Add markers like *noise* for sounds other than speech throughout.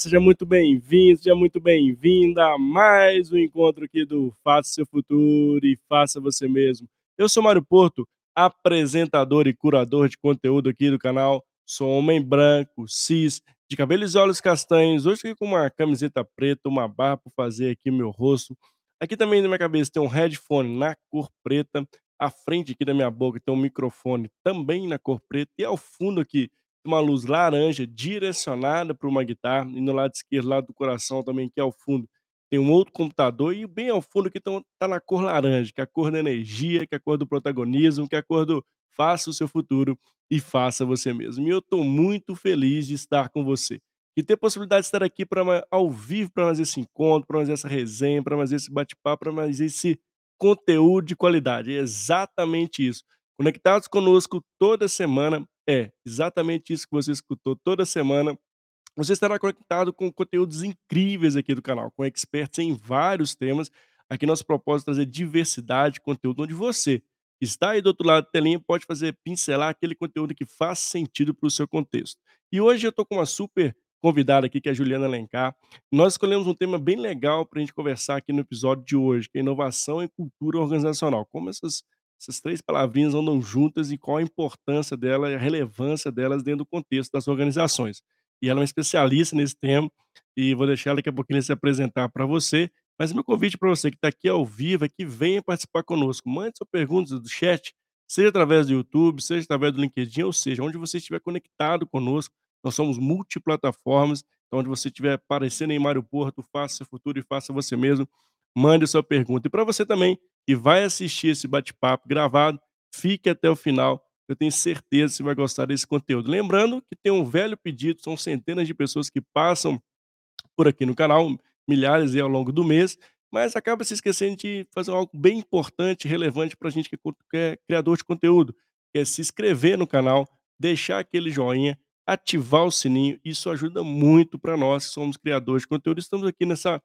Seja muito bem-vindo, seja muito bem-vinda a mais um encontro aqui do Faça Seu Futuro e Faça Você Mesmo. Eu sou Mário Porto, apresentador e curador de conteúdo aqui do canal. Sou homem branco, cis, de cabelos e olhos castanhos. Hoje aqui com uma camiseta preta, uma barra para fazer aqui meu rosto. Aqui também na minha cabeça tem um headphone na cor preta. À frente aqui da minha boca tem um microfone também na cor preta. E ao fundo aqui uma luz laranja direcionada para uma guitarra, e no lado esquerdo, lado do coração também, que é ao fundo, tem um outro computador, e bem ao fundo que está na cor laranja, que é a cor da energia, que é a cor do protagonismo, que é a cor do faça o seu futuro e faça você mesmo. E eu estou muito feliz de estar com você. E ter possibilidade de estar aqui para ao vivo para mais esse encontro, para mais essa resenha, para mais esse bate-papo, para mais esse conteúdo de qualidade. É exatamente isso. Conectados conosco toda semana é, exatamente isso que você escutou toda semana. Você estará conectado com conteúdos incríveis aqui do canal, com experts em vários temas. Aqui nosso propósito é trazer diversidade de conteúdo, onde você, está aí do outro lado da telinha, pode fazer pincelar aquele conteúdo que faz sentido para o seu contexto. E hoje eu estou com uma super convidada aqui, que é a Juliana Alencar. Nós escolhemos um tema bem legal para a gente conversar aqui no episódio de hoje, que é inovação e cultura organizacional. Como essas essas 3 palavrinhas andam juntas e qual a importância dela e a relevância delas dentro do contexto das organizações. E ela é uma especialista nesse tema, e vou deixar ela daqui a pouquinho se apresentar para você. Mas meu convite para você que está aqui ao vivo é que venha participar conosco. Mande sua pergunta do chat, seja através do YouTube, seja através do LinkedIn, ou seja, onde você estiver conectado conosco. Nós somos multiplataformas, então onde você estiver aparecendo em Mário Porto, faça seu futuro e faça você mesmo. Mande sua pergunta. E para você também que vai assistir esse bate-papo gravado, fique até o final. Eu tenho certeza que você vai gostar desse conteúdo. Lembrando que tem um velho pedido, são centenas de pessoas que passam por aqui no canal, milhares ao longo do mês, mas acaba se esquecendo de fazer algo bem importante, relevante para a gente que é criador de conteúdo, que é se inscrever no canal, deixar aquele joinha, ativar o sininho. Isso ajuda muito para nós que somos criadores de conteúdo. Estamos aqui nessa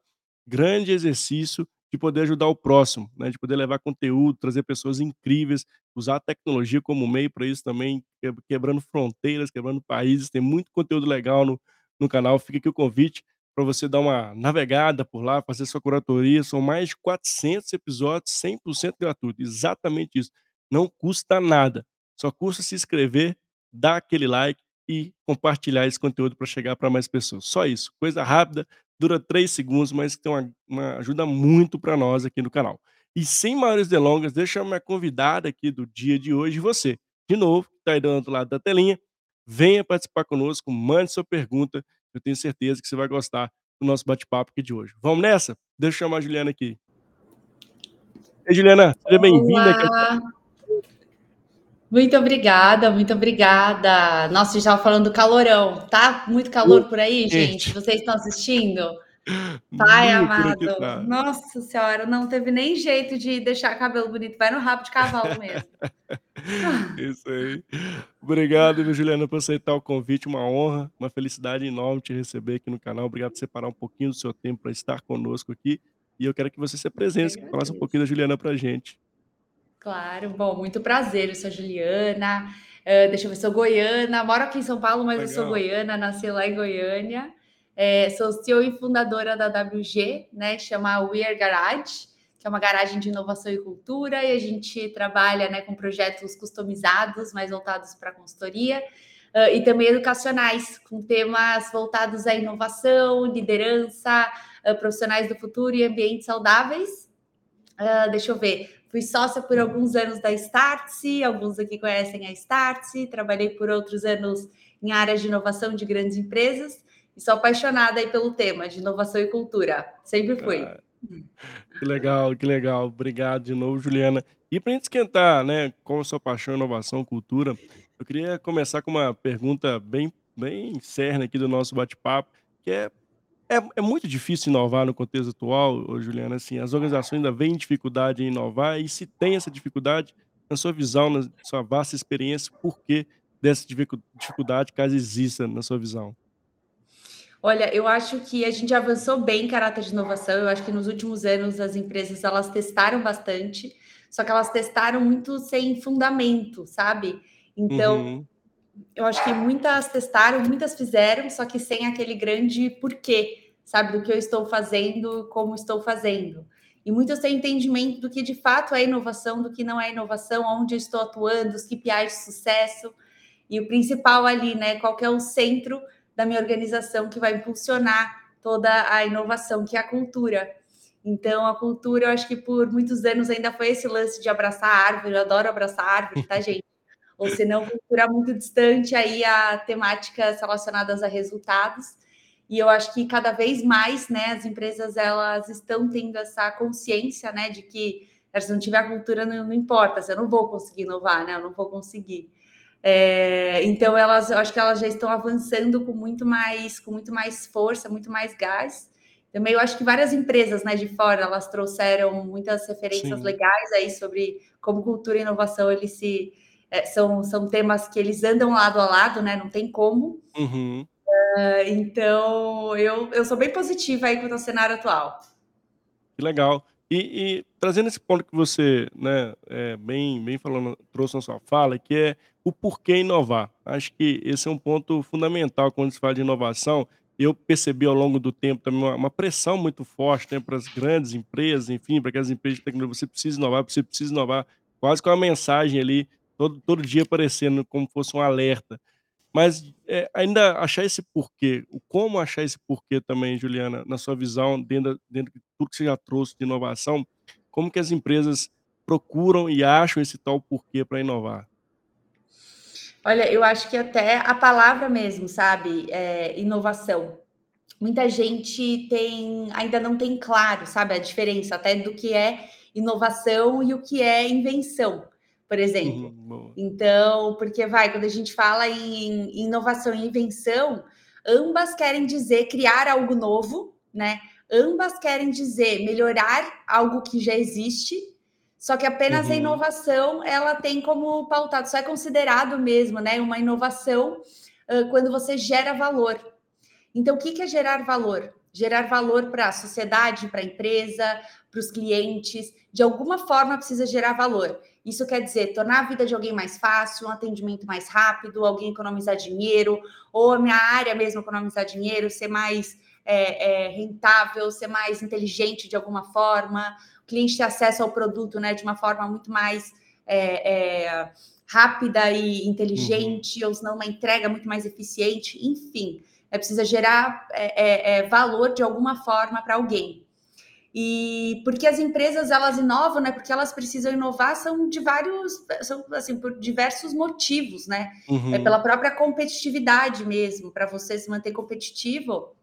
grande exercício de poder ajudar o próximo, né, de poder levar conteúdo, trazer pessoas incríveis, usar a tecnologia como meio para isso também, quebrando fronteiras, quebrando países, tem muito conteúdo legal no no canal, fica aqui o convite para você dar uma navegada por lá, fazer sua curatoria, são mais de 400 episódios 100% gratuito, exatamente isso, não custa nada, só custa se inscrever, dar aquele like e compartilhar esse conteúdo para chegar para mais pessoas, só isso, coisa rápida, dura 3 segundos, mas que tem uma uma ajuda muito para nós aqui no canal. E sem maiores delongas, deixa eu minha convidada aqui do dia de hoje, você, de novo, que está aí do outro lado da telinha, venha participar conosco, mande sua pergunta, eu tenho certeza que você vai gostar do nosso bate-papo aqui de hoje. Vamos nessa? Deixa eu chamar a Juliana aqui. Ei, Juliana, seja bem-vinda aqui. Muito obrigada, muito obrigada. Nossa, já estava falando do calorão, tá muito calor por aí, gente? Vocês estão assistindo? *laughs* Pai Muito amado, tá. nossa senhora, não teve nem jeito de deixar cabelo bonito, vai no rabo de cavalo mesmo. *laughs* Isso aí. Obrigado, viu, Juliana, por aceitar o convite, uma honra, uma felicidade enorme te receber aqui no canal. Obrigado por separar um pouquinho do seu tempo para estar conosco aqui. E eu quero que você se Eu que apresente, falasse um pouquinho da Juliana pra gente. Claro, bom, muito prazer, eu sou a Juliana, hã, deixa eu ver, sou goiana, moro aqui em São Paulo, mas eu sou Legal. goiana, nasci lá em Goiânia, eh, sou CEO e fundadora da WG, né, chama We Are Garage, que é uma garagem de inovação e cultura, e a gente trabalha, né, com projetos customizados, mais voltados pra consultoria, hã, e também educacionais, com temas voltados à inovação, liderança, hã, profissionais do futuro e ambientes saudáveis. Hã, deixa eu ver, fui sócia por alguns anos da Startse, alguns aqui conhecem a Startse, trabalhei por outros anos em áreas de inovação de grandes empresas, e sou apaixonada aí pelo tema de inovação e cultura, sempre fui. Ah, que legal, que legal. Obrigado de novo, Juliana. E pra gente esquentar, né, com a sua paixão, inovação, cultura, eu queria começar com uma pergunta bem bem cerne aqui do nosso bate-papo, que é é é muito difícil inovar no contexto atual, Juliana, assim, as organizações ainda veem dificuldade em inovar e se tem essa dificuldade, na sua visão, na sua vasta experiência, por que dessa dificu dificuldade, caso exista, na sua visão? Olha, eu acho que a gente avançou bem em caráter de inovação, eu acho que nos últimos anos as empresas elas testaram bastante, só que elas testaram muito sem fundamento, sabe. Então, Uhum. Eu acho que muitas testaram, muitas fizeram, só que sem aquele grande porquê, sabe, do que eu estou fazendo, como estou fazendo. E muitos têm entendimento do que de fato é inovação, do que não é inovação, onde eu estou atuando, os KPIs de sucesso. E o principal ali, né? Qual é o centro da minha organização que vai impulsionar toda a inovação, que é a cultura. Então, a cultura, eu acho que por muitos anos ainda foi esse lance de abraçar a árvore, eu adoro abraçar a árvore, tá, *laughs* gente? Ou se não, cultura muito distante aí a temáticas relacionadas a resultados. E eu acho que cada vez mais, né, as empresas elas estão tendo essa consciência, né, de que se não tiver cultura não, não importa, se eu não vou conseguir inovar, né, eu não vou conseguir. É, então elas, eu acho que elas já estão avançando com muito mais, com muito mais força, muito mais gás. Também eu acho que várias empresas, né, de fora, elas trouxeram muitas referências Sim. legais aí sobre como cultura e inovação eles se é, são, são temas que eles andam lado a lado, né? Não tem como. Uhum. Uh, então, eu, eu sou bem positiva aí com o cenário atual. Que legal. E, e, trazendo esse ponto que você, né, é, bem, bem falando, trouxe na sua fala, que é o porquê inovar. Acho que esse é um ponto fundamental quando se fala de inovação. Eu percebi ao longo do tempo também uma, uma pressão muito forte né, para as grandes empresas, enfim, para aquelas empresas de tecnologia, você precisa inovar, você precisa inovar, quase com uma mensagem ali, todo, todo dia aparecendo como fosse um alerta. Mas é, ainda achar esse porquê, o como achar esse porquê também, Juliana, na sua visão, dentro, dentro de tudo que você já trouxe de inovação, como que as empresas procuram e acham esse tal porquê para inovar? Olha, eu acho que até a palavra mesmo, sabe, é, inovação. Muita gente tem, ainda não tem claro, sabe, a diferença até do que é inovação e o que é invenção por exemplo. Uhum, então, porque vai, quando a gente fala em inovação e invenção, ambas querem dizer criar algo novo, né? Ambas querem dizer melhorar algo que já existe, só que apenas uhum. a inovação ela tem como pautado, só é considerado mesmo, né? Uma inovação uh, quando você gera valor. Então, o que é gerar valor? Gerar valor para a sociedade, para a empresa, para os clientes, de alguma forma precisa gerar valor. Isso quer dizer tornar a vida de alguém mais fácil, um atendimento mais rápido, alguém economizar dinheiro, ou a minha área mesmo economizar dinheiro, ser mais é, é, rentável, ser mais inteligente de alguma forma, o cliente ter acesso ao produto né, de uma forma muito mais é, é rápida e inteligente, uhum. ou senão uma entrega muito mais eficiente, enfim, é precisa gerar é, é, valor de alguma forma para alguém. E porque as empresas elas inovam, né? Porque elas precisam inovar são de vários, são assim por diversos motivos, né? Uhum. É pela própria competitividade mesmo, para você se manter competitivo.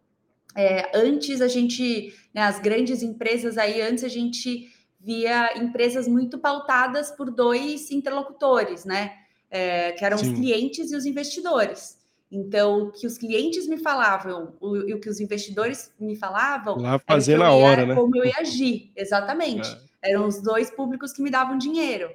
É, antes a gente, né, as grandes empresas aí, antes a gente via empresas muito pautadas por dois interlocutores, né? É, que eram Sim. os clientes e os investidores. Então, o que os clientes me falavam o, e o que os investidores me falavam. Lá fazer na hora, né? Como eu ia agir, exatamente. É. Eram os dois públicos que me davam dinheiro.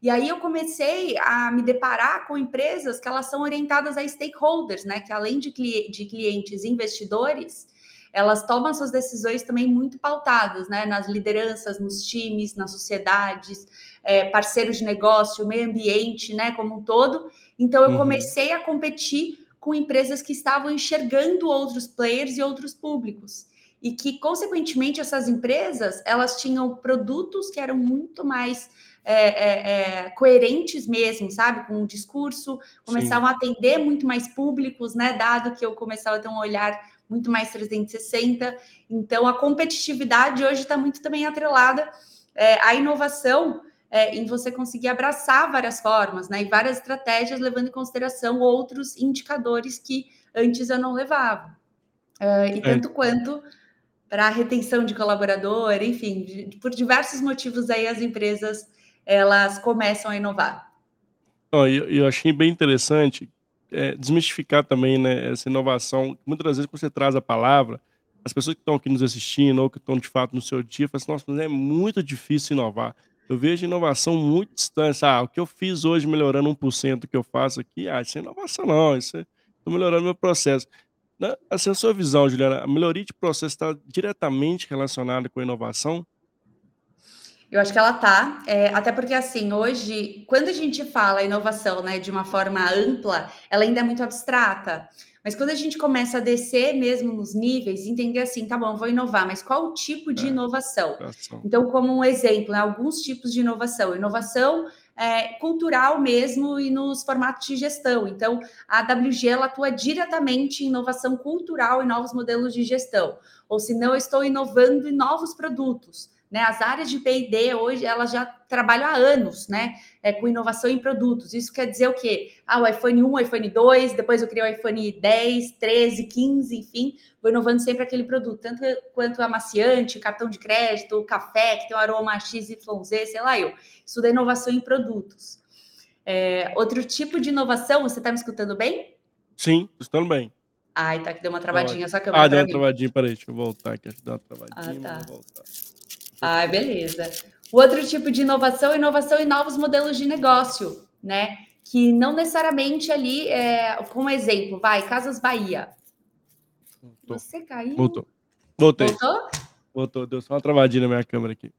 E aí eu comecei a me deparar com empresas que elas são orientadas a stakeholders, né? Que além de, cli de clientes investidores, elas tomam suas decisões também muito pautadas, né? Nas lideranças, nos times, nas sociedades, é, parceiros de negócio, meio ambiente, né? Como um todo. Então eu uhum. comecei a competir com empresas que estavam enxergando outros players e outros públicos e que consequentemente essas empresas elas tinham produtos que eram muito mais é, é, é, coerentes mesmo, sabe, com o discurso, começavam Sim. a atender muito mais públicos, né, dado que eu começava a ter um olhar muito mais 360. Então a competitividade hoje está muito também atrelada é, à inovação é, em você conseguir abraçar várias formas, né? E várias estratégias, levando em consideração outros indicadores que antes eu não levava. Uh, e é. tanto quanto para a retenção de colaborador, enfim, de, por diversos motivos aí as empresas elas começam a inovar. Oh, eu, eu achei bem interessante é, desmistificar também né, essa inovação. Muitas vezes, quando você traz a palavra, as pessoas que estão aqui nos assistindo ou que estão de fato no seu dia falam assim: nossa, mas é muito difícil inovar. Eu vejo inovação muito distante. Ah, o que eu fiz hoje melhorando 1% que eu faço aqui, ah, isso é inovação não, isso é tô melhorando meu processo. Na, assim, a sua visão, Juliana, a melhoria de processo está diretamente relacionada com a inovação? Eu acho que ela tá, é, até porque assim, hoje, quando a gente fala inovação, né, de uma forma ampla, ela ainda é muito abstrata. Mas quando a gente começa a descer mesmo nos níveis, entender assim, tá bom, vou inovar, mas qual o tipo de é, inovação? Então, como um exemplo, né, alguns tipos de inovação. Inovação é, cultural mesmo e nos formatos de gestão. Então, a WG ela atua diretamente em inovação cultural e novos modelos de gestão. Ou se não, estou inovando em novos produtos. Né? As áreas de P&D hoje elas já trabalham há anos, né? É, com inovação em produtos. Isso quer dizer o quê? Ah, o iPhone 1, o iPhone 2, depois eu criei o iPhone 10, 13, 15, enfim, vou inovando sempre aquele produto, tanto quanto amaciante, cartão de crédito, café, que tem um aroma XYZ, sei lá eu. Isso da inovação em produtos. É, outro tipo de inovação, você está me escutando bem? Sim, escutando bem. Ai, tá que deu uma travadinha, só que eu Ah, deu uma travadinha, peraí, deixa eu voltar aqui, deu uma travadinha, ah, tá. vou voltar. Ah, beleza. O outro tipo de inovação é inovação em novos modelos de negócio, né? Que não necessariamente ali, é, como exemplo, vai, Casas Bahia. Voltou. Você caiu? Voltou. Voltei. Voltou? Voltou, deu só uma travadinha na minha câmera aqui.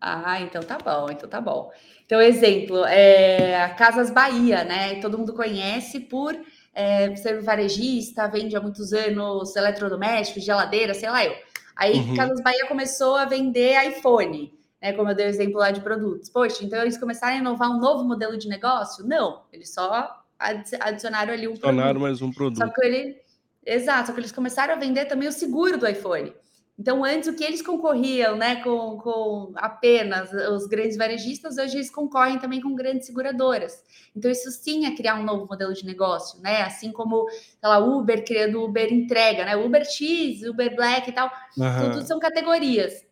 Ah, então tá bom, então tá bom. Então, exemplo, é Casas Bahia, né? Todo mundo conhece por é, ser varejista, vende há muitos anos eletrodomésticos, geladeira, sei lá eu. Aí uhum. Casas Bahia começou a vender iPhone, né? Como eu dei o exemplo lá de produtos. Poxa, então eles começaram a inovar um novo modelo de negócio? Não, eles só adicionaram ali um adicionaram produto. mais um produto. Só que ele, exato, só que eles começaram a vender também o seguro do iPhone. Então, antes, o que eles concorriam né, com, com apenas os grandes varejistas, hoje eles concorrem também com grandes seguradoras. Então, isso sim é criar um novo modelo de negócio, né? Assim como, sei lá, Uber criando Uber entrega, né? Uber X, Uber Black e tal, uhum. tudo são categorias.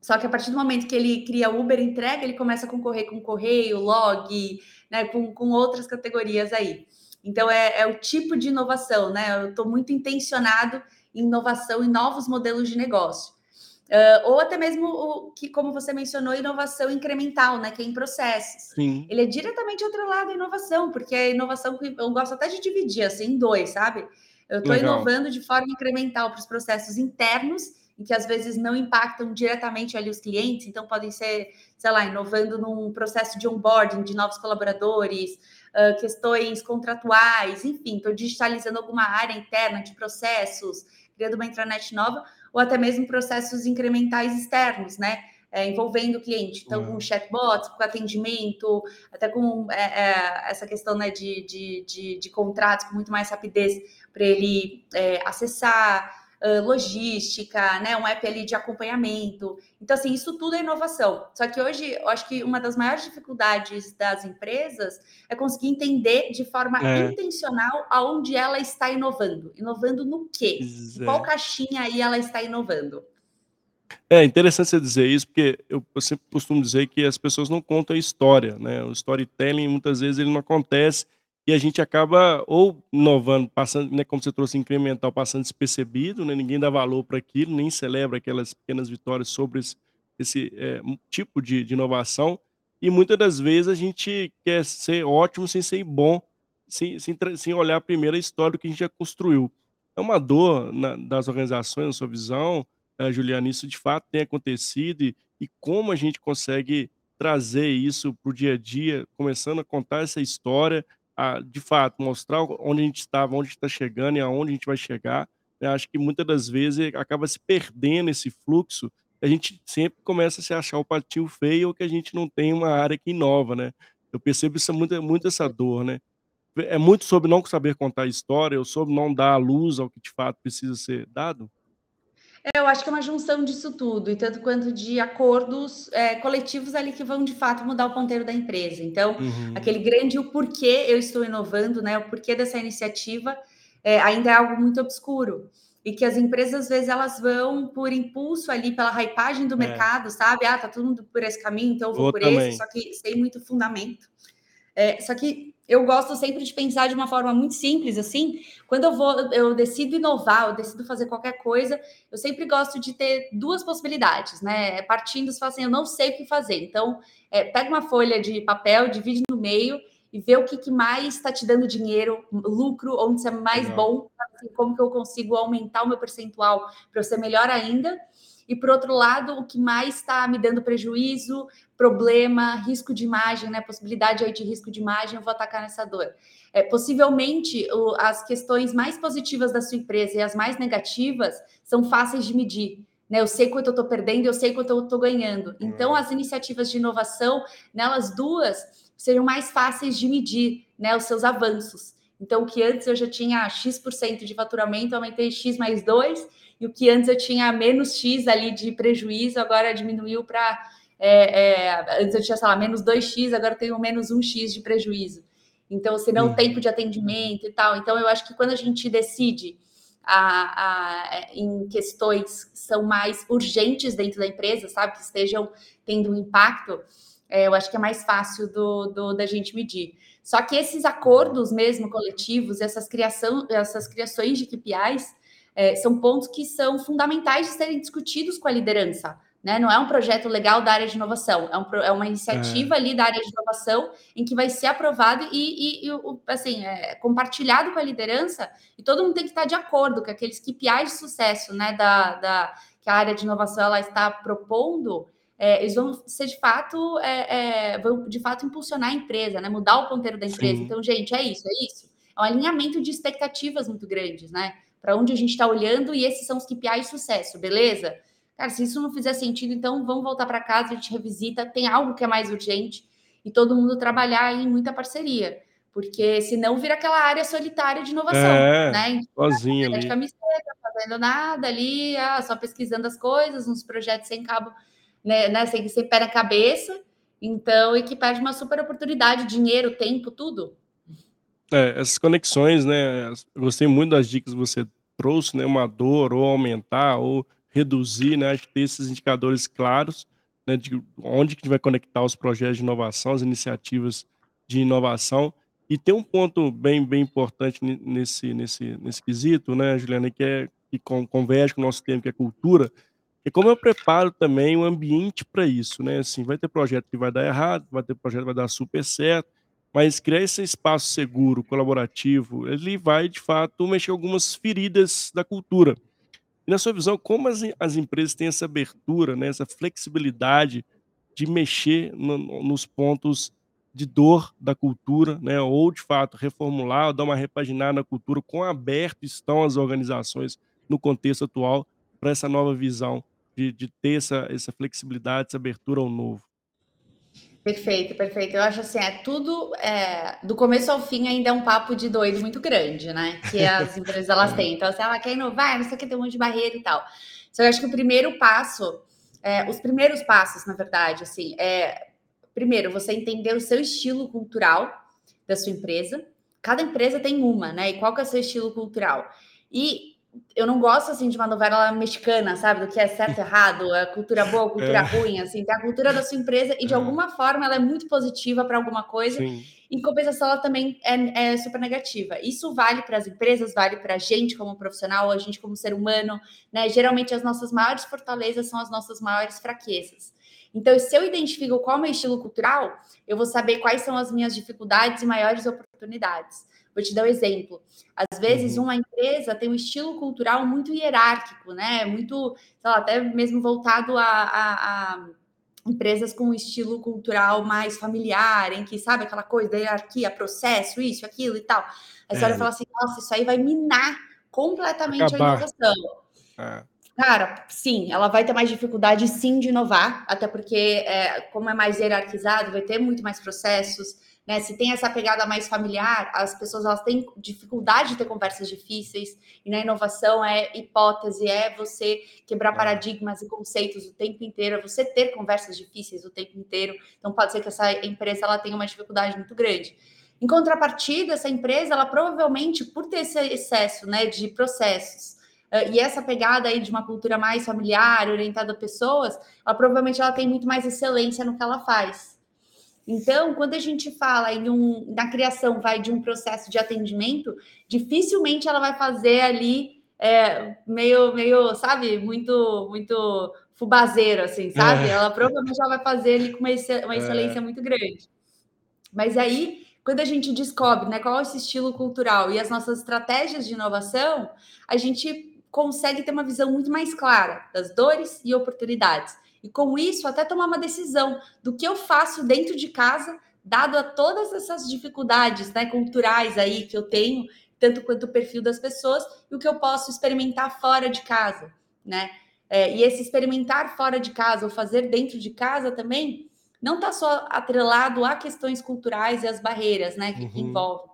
Só que a partir do momento que ele cria Uber entrega, ele começa a concorrer com correio, log, né, com, com outras categorias aí. Então, é, é o tipo de inovação, né? Eu estou muito intencionado inovação e novos modelos de negócio. Uh, ou até mesmo o que, como você mencionou, inovação incremental, né? Que é em processos. Sim. Ele é diretamente atrelado à inovação, porque a inovação eu gosto até de dividir assim em dois, sabe? Eu estou inovando de forma incremental para os processos internos, e que às vezes não impactam diretamente ali os clientes, então podem ser, sei lá, inovando num processo de onboarding de novos colaboradores, uh, questões contratuais, enfim, estou digitalizando alguma área interna de processos, criando uma intranet nova, ou até mesmo processos incrementais externos, né? É, envolvendo o cliente. Então, uhum. com chatbots, com atendimento, até com é, é, essa questão né, de, de, de, de, contratos com muito mais rapidez para ele é, acessar logística, né? Um app ali de acompanhamento. Então, assim, isso tudo é inovação. Só que hoje, eu acho que uma das maiores dificuldades das empresas é conseguir entender de forma é. intencional aonde ela está inovando. Inovando no quê? É. Qual caixinha aí ela está inovando? É interessante você dizer isso, porque eu, eu, sempre costumo dizer que as pessoas não contam a história, né? O storytelling, muitas vezes, ele não acontece e a gente acaba ou inovando, passando, né, como você trouxe, incremental, passando despercebido, né, ninguém dá valor para aquilo, nem celebra aquelas pequenas vitórias sobre esse, esse é, tipo de, de, inovação, e muitas das vezes a gente quer ser ótimo sem ser bom, sem, sem, sem olhar primeiro a história do que a gente já construiu. É uma dor na, das organizações, na sua visão, é, Juliana, isso de fato tem acontecido, e, e como a gente consegue trazer isso para o dia a dia, começando a contar essa história, a, de fato, mostrar onde a gente estava, onde está chegando e aonde a gente vai chegar. Eu acho que muitas das vezes acaba se perdendo esse fluxo. A gente sempre começa a se achar o patinho feio ou que a gente não tem uma área que inova, né? Eu percebo isso muito, muito essa dor, né? É muito sobre não saber contar a história, ou sobre não dar a luz ao que de fato precisa ser dado? É, eu acho que é uma junção disso tudo, e tanto quanto de acordos é, coletivos ali que vão de fato mudar o ponteiro da empresa. Então, uhum. aquele grande o porquê eu estou inovando, né? O porquê dessa iniciativa é, ainda é algo muito obscuro. E que as empresas, às vezes, elas vão por impulso ali, pela hypagem do é. mercado, sabe? Ah, tá todo mundo por esse caminho, então eu vou, por também. esse, só que sem muito fundamento. É, só que eu gosto sempre de pensar de uma forma muito simples, assim. Quando eu vou, eu decido inovar, eu decido fazer qualquer coisa, eu sempre gosto de ter duas possibilidades, né? Partindo, se fala assim, eu não sei o que fazer. Então, é, pega uma folha de papel, divide no meio e vê o que, que mais está te dando dinheiro, lucro, onde você é mais Legal. bom, assim, como que eu consigo aumentar o meu percentual para eu ser melhor ainda. E por outro lado, o que mais está me dando prejuízo, problema, risco de imagem, né? Possibilidade aí de risco de imagem, eu vou atacar nessa dor. É, possivelmente, o, as questões mais positivas da sua empresa e as mais negativas são fáceis de medir. Né, eu sei quanto eu estou perdendo, eu sei quanto eu estou ganhando. Então, as iniciativas de inovação, nelas duas, seriam mais fáceis de medir né, os seus avanços. Então, o que antes eu já tinha X% de faturamento, aumentei X mais 2, e o que antes eu tinha menos X ali de prejuízo, agora diminuiu para. É, é, antes eu tinha, sei lá, menos 2x, agora eu tenho menos 1x de prejuízo. Então, se não, o tempo de atendimento e tal. Então, eu acho que quando a gente decide a, a, em questões que são mais urgentes dentro da empresa, sabe, que estejam tendo um impacto, é, eu acho que é mais fácil do, do, da gente medir. Só que esses acordos mesmo coletivos, essas, criação, essas criações de KPIs, é, são pontos que são fundamentais de serem discutidos com a liderança. Né? Não é um projeto legal da área de inovação, é, um, é uma iniciativa é. ali da área de inovação em que vai ser aprovado e, e, e assim, é, compartilhado com a liderança e todo mundo tem que estar de acordo com aqueles KPIs de sucesso né, da, da, que a área de inovação ela está propondo, é, eles vão ser de fato, é, é, vão de fato impulsionar a empresa, né? Mudar o ponteiro da empresa. Sim. Então, gente, é isso, é isso. É um alinhamento de expectativas muito grandes, né? Para onde a gente está olhando, e esses são os KPIs de sucesso, beleza? Cara, se isso não fizer sentido, então vamos voltar para casa, a gente revisita, tem algo que é mais urgente e todo mundo trabalhar em muita parceria. Porque senão vira aquela área solitária de inovação, é, né? Sozinha ali. De camiseta, fazendo nada ali, ah, só pesquisando as coisas, uns projetos sem cabo né, né sem, sem pé na cabeça. Então, e que perde uma super oportunidade, dinheiro, tempo, tudo. É, essas conexões, né? Gostei muito das dicas que você trouxe, né? Uma dor, ou aumentar, ou reduzir, né? Acho que ter esses indicadores claros, né? De onde que a gente vai conectar os projetos de inovação, as iniciativas de inovação. E tem um ponto bem, bem importante nesse, nesse, nesse quesito, né, Juliana, que é que converge com o nosso tema, que é cultura, e como eu preparo também o ambiente para isso, né? Assim, vai ter projeto que vai dar errado, vai ter projeto que vai dar super certo, mas criar esse espaço seguro, colaborativo, ele vai, de fato, mexer algumas feridas da cultura. E na sua visão, como as, as empresas têm essa abertura, né, essa flexibilidade de mexer no, nos pontos de dor da cultura, né, ou de fato reformular, ou dar uma repaginada na cultura, quão aberto estão as organizações no contexto atual para essa nova visão de, de ter essa, essa flexibilidade, essa abertura ao novo. Perfeito, perfeito. Eu acho assim, é tudo é, do começo ao fim ainda é um papo de doido muito grande, né? Que *laughs* as empresas elas têm. Então, se ela quer inovar, não sei o que, tem um monte de barreira e tal. Então, eu acho que o primeiro passo, é, os primeiros passos, na verdade, assim, é primeiro você entender o seu estilo cultural da sua empresa. Cada empresa tem uma, né? E qual que é o seu estilo cultural? E eu não gosto assim de uma novela mexicana, sabe? Do que é certo, *laughs* errado, a cultura boa, a cultura é. ruim, assim, tem a cultura da sua empresa e de é. alguma forma ela é muito positiva para alguma coisa. Sim. Em compensação, ela também é, é super negativa. Isso vale para as empresas, vale para a gente como profissional, a gente como ser humano, né? Geralmente as nossas maiores fortalezas são as nossas maiores fraquezas. Então, se eu identifico qual é o meu estilo cultural, eu vou saber quais são as minhas dificuldades e maiores oportunidades. Vou te dar um exemplo. Às vezes, uhum. uma empresa tem um estilo cultural muito hierárquico, né? Muito, sei lá, até mesmo voltado a, a, a empresas com um estilo cultural mais familiar, em que, sabe, aquela coisa da hierarquia, processo, isso, aquilo e tal. Aí você é. olha e fala assim, nossa, isso aí vai minar completamente Acabar. a inovação. É. Cara, sim, ela vai ter mais dificuldade sim de inovar, até porque, é, como é mais hierarquizado, vai ter muito mais processos, né? Se tem essa pegada mais familiar, as pessoas elas têm dificuldade de ter conversas difíceis, e na inovação é hipótese, é você quebrar é. paradigmas e conceitos o tempo inteiro, é você ter conversas difíceis o tempo inteiro. Então pode ser que essa empresa ela tenha uma dificuldade muito grande. Em contrapartida, essa empresa, ela provavelmente, por ter esse excesso né, de processos, Uh, e essa pegada aí de uma cultura mais familiar, orientada a pessoas, ela provavelmente ela tem muito mais excelência no que ela faz. Então, quando a gente fala em um, na criação vai de um processo de atendimento, dificilmente ela vai fazer ali é, meio, meio, sabe, muito, muito fubazeiro, assim, sabe? É. Ela provavelmente ela vai fazer ali com uma, uma é. excelência é. muito grande. Mas aí, quando a gente descobre né, qual é esse estilo cultural e as nossas estratégias de inovação, a gente consegue ter uma visão muito mais clara das dores e oportunidades e com isso até tomar uma decisão do que eu faço dentro de casa, dado a todas essas dificuldades né, culturais aí que eu tenho, tanto quanto o perfil das pessoas, e o que eu posso experimentar fora de casa, né? É, e esse experimentar fora de casa ou fazer dentro de casa também não está só atrelado a questões culturais e as barreiras né, que, uhum. que envolvem.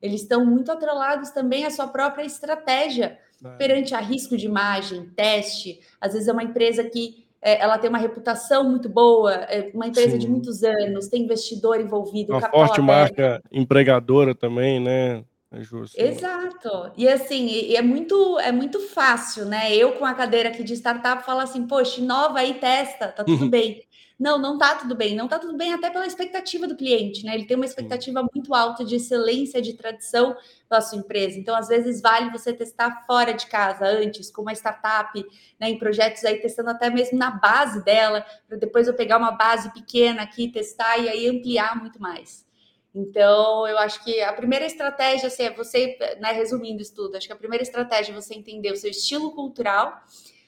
Eles estão muito atrelados também à sua própria estratégia é. perante a risco de imagem, teste. Às vezes é uma empresa que é, ela tem uma reputação muito boa, é uma empresa Sim. de muitos anos, tem investidor envolvido, uma forte aberto. marca empregadora também, né? É justo. Exato. E assim, e é muito é muito fácil, né? Eu com a cadeira aqui de startup falar assim, poxa, inova aí, testa, tá tudo bem. Não, não tá tudo bem. Não tá tudo bem até pela expectativa do cliente, né? Ele tem uma expectativa muito alta de excelência, de tradição da sua empresa. Então, às vezes, vale você testar fora de casa antes, com uma startup, né, em projetos aí, testando até mesmo na base dela, para depois eu pegar uma base pequena aqui, testar e aí ampliar muito mais. Então, eu acho que a primeira estratégia, assim, é você, né, resumindo isso tudo, acho que a primeira estratégia é você entender o seu estilo cultural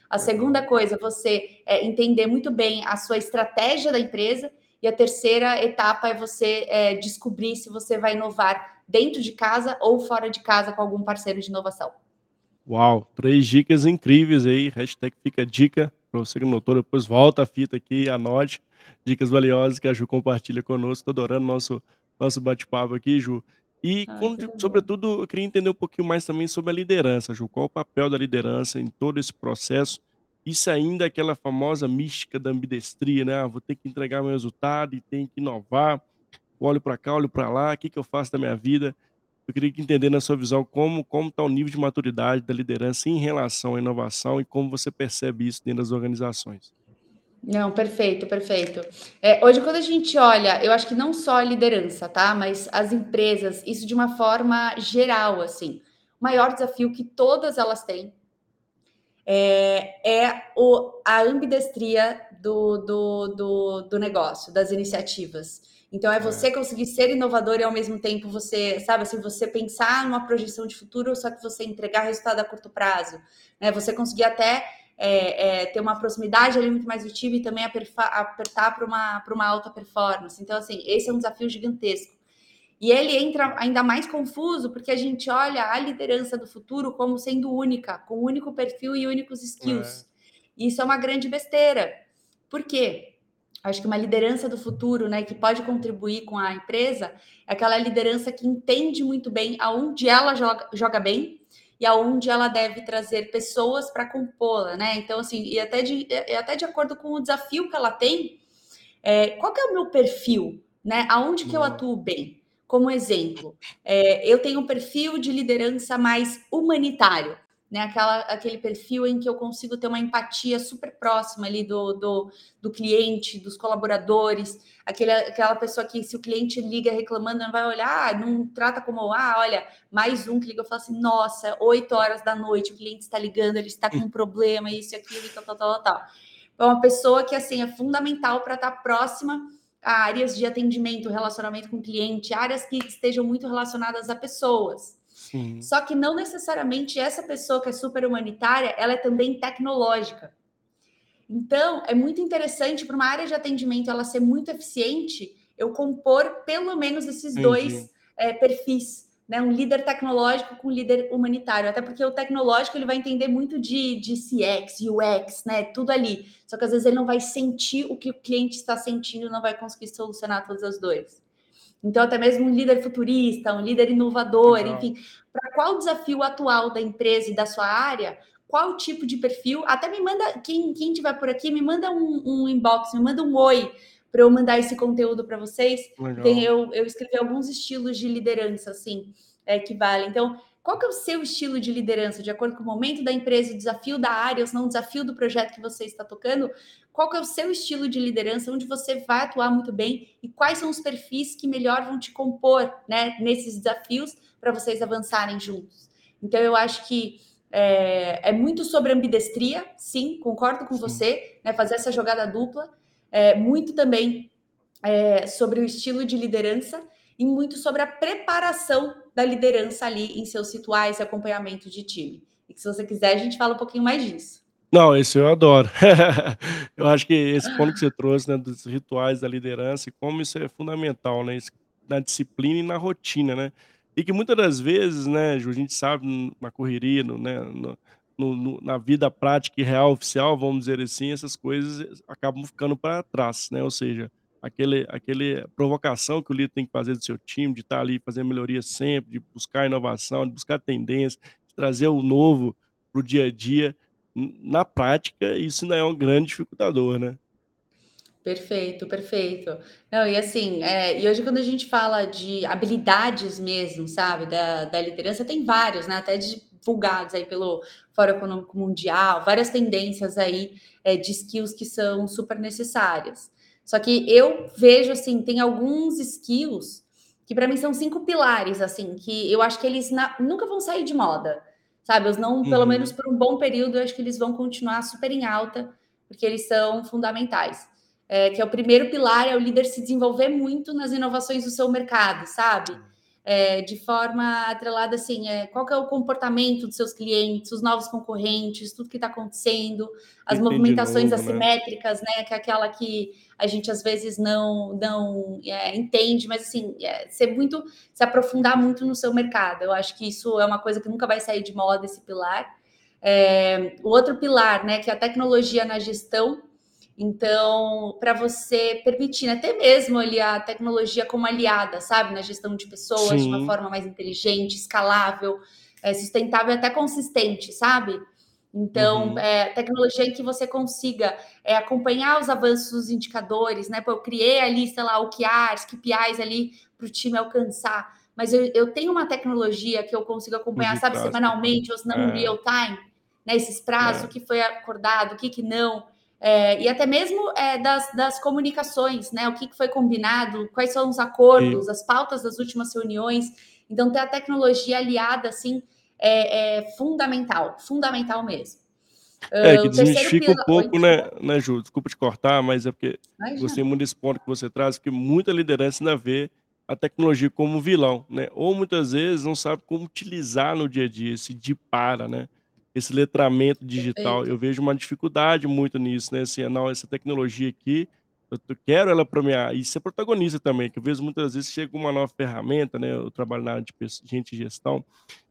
a segunda coisa, você é, entender muito bem a sua estratégia da empresa. E a terceira etapa é você é, descobrir se você vai inovar dentro de casa ou fora de casa com algum parceiro de inovação. Uau, três dicas incríveis aí. Hashtag fica dica para você que notou. Depois volta a fita aqui anote. Dicas valiosas que a Ju compartilha conosco. Estou adorando nosso, nosso bate-papo aqui, Ju. E, ah, sobretudo, eu queria entender um pouquinho mais também sobre a liderança, Ju. Qual o papel da liderança em todo esse processo? Isso ainda é aquela famosa mística da ambidestria, né? Ah, vou ter que entregar meu resultado e tenho que inovar. Olho para cá, olho para lá, o que, que eu faço da minha vida? Eu queria entender, na sua visão, como está o nível de maturidade da liderança em relação à inovação e como você percebe isso dentro das organizações. Não, perfeito, perfeito. É, hoje, quando a gente olha, eu acho que não só a liderança, tá? Mas as empresas, isso de uma forma geral, assim. O maior desafio que todas elas têm é, é o, a ambidestria do, do, do, do negócio, das iniciativas. Então, é você é. conseguir ser inovador e ao mesmo tempo você, sabe, assim, você pensar numa projeção de futuro, só que você entregar resultado a curto prazo. Né? Você conseguir até é, é, ter uma proximidade ali muito mais do time e também apertar para uma, uma alta performance. Então, assim, esse é um desafio gigantesco. E ele entra ainda mais confuso porque a gente olha a liderança do futuro como sendo única, com único perfil e únicos skills. É. Isso é uma grande besteira. Por quê? Acho que uma liderança do futuro, né, que pode contribuir com a empresa, é aquela liderança que entende muito bem aonde ela joga, joga bem e aonde ela deve trazer pessoas para compô-la, né? Então, assim, e até de, e até de acordo com o desafio que ela tem, é, qual que é o meu perfil, né? Aonde que eu atuo bem? Como exemplo, é, eu tenho um perfil de liderança mais humanitário, né? Aquela, aquele perfil em que eu consigo ter uma empatia super próxima ali do, do, do cliente, dos colaboradores, aquele, aquela pessoa que, se o cliente liga reclamando, não vai olhar, ah, não trata como, ah, olha, mais um que liga, eu falo assim, nossa, oito horas da noite, o cliente está ligando, ele está com um problema, isso e aquilo, tal, tal, tal, tal. É uma pessoa que, assim, é fundamental para estar próxima a áreas de atendimento, relacionamento com o cliente, áreas que estejam muito relacionadas a pessoas. Sim. Só que não necessariamente essa pessoa que é super humanitária, ela é também tecnológica. Então, é muito interessante para uma área de atendimento ela ser muito eficiente, eu compor pelo menos esses Entendi. dois é, perfis, né? Um líder tecnológico com um líder humanitário, até porque o tecnológico ele vai entender muito de, de CX, UX, né? Tudo ali. Só que às vezes ele não vai sentir o que o cliente está sentindo, não vai conseguir solucionar todos os dois. Então, até mesmo um líder futurista, um líder inovador, Legal. enfim, para qual desafio atual da empresa e da sua área, qual tipo de perfil, até me manda, quem, quem tiver por aqui, me manda um, um inbox, me manda um oi para eu mandar esse conteúdo para vocês. Tem, eu, eu escrevi alguns estilos de liderança, assim, é, que valem. Então, qual que é o seu estilo de liderança, de acordo com o momento da empresa, o desafio da área, ou não o desafio do projeto que você está tocando? Qual que é o seu estilo de liderança, onde você vai atuar muito bem e quais são os perfis que melhor vão te compor né, nesses desafios para vocês avançarem juntos? Então, eu acho que é, é muito sobre ambidestria, sim, concordo com sim. você, né, fazer essa jogada dupla, é, muito também é, sobre o estilo de liderança e muito sobre a preparação da liderança ali em seus rituais e acompanhamento de time. E que se você quiser, a gente fala um pouquinho mais disso. Não, esse eu adoro. *laughs* Eu acho que esse ponto que você trouxe, né, dos rituais da liderança e como isso é fundamental, né, na disciplina e na rotina, né. E que muitas das vezes, né, Ju, a gente sabe na correria, no né, no no na vida prática e real oficial, vamos dizer assim, essas coisas acabam ficando para trás, né, ou seja, aquele aquele provocação que o líder tem que fazer do seu time, de estar ali fazendo melhoria sempre, de buscar inovação, de buscar tendência, de trazer o novo para o dia a dia, na prática, isso ainda é um grande dificultador, né. Perfeito, perfeito. Não, e assim, eh, e hoje quando a gente fala de habilidades mesmo, sabe, da da liderança, tem vários, né, até divulgados aí pelo Fórum Econômico Mundial, várias tendências aí, eh, de skills que são super necessárias. Só que eu vejo, assim, tem alguns skills que para mim são 5 pilares, assim, que eu acho que eles na nunca vão sair de moda, sabe, eles não pelo menos Uhum. por um bom período, eu acho que eles vão continuar super em alta, porque eles são fundamentais. Eh, que é o 1º pilar, é o líder se desenvolver muito nas inovações do seu mercado, sabe. Eh, de forma atrelada, assim, eh, qual que é o comportamento dos seus clientes, os novos concorrentes, tudo que está acontecendo, as movimentações novo, né. assimétricas, né, que é aquela que a gente às vezes não não, eh, entende, mas assim, eh, ser muito se aprofundar muito no seu mercado, eu acho que isso é uma coisa que nunca vai sair de moda, esse pilar. Eh, o outro pilar, né, que é a tecnologia na gestão, então, para você permitir, até mesmo ali a tecnologia como aliada, sabe, na gestão de pessoas, de uma Sim. forma mais inteligente, escalável, eh, sustentável e até consistente, sabe. Então, Uhum. eh, tecnologia em que você consiga, eh, acompanhar os avanços dos indicadores, né, pô, eu criei ali, sei lá, OKRs, KPIs ali para o time alcançar, mas eu eu tenho uma tecnologia que eu consigo acompanhar, sabe, prazo semanalmente ou se não no É. real time, né, esses prazos, o É. que foi acordado, o que que não. Eh, e até mesmo, eh, das das comunicações, né, o que que foi combinado, quais são os acordos, as pautas das últimas reuniões. Então ter a tecnologia aliada, assim, é é fundamental, fundamental mesmo. É, que 3º desmistifica um pouco, né né, Ju, desculpa te cortar, mas é porque gostei Imagina. muito desse ponto que você traz, que muita liderança ainda vê a tecnologia como vilão, né, ou muitas vezes não sabe como utilizar no dia a dia, esse de para, né, esse letramento digital. Perfeito. Eu vejo uma dificuldade muito nisso, né, assim, não, essa tecnologia aqui, eu quero ela para minha e ser protagonista também, que eu vejo muitas vezes chega uma nova ferramenta, né, eu trabalho na área de gente de gestão,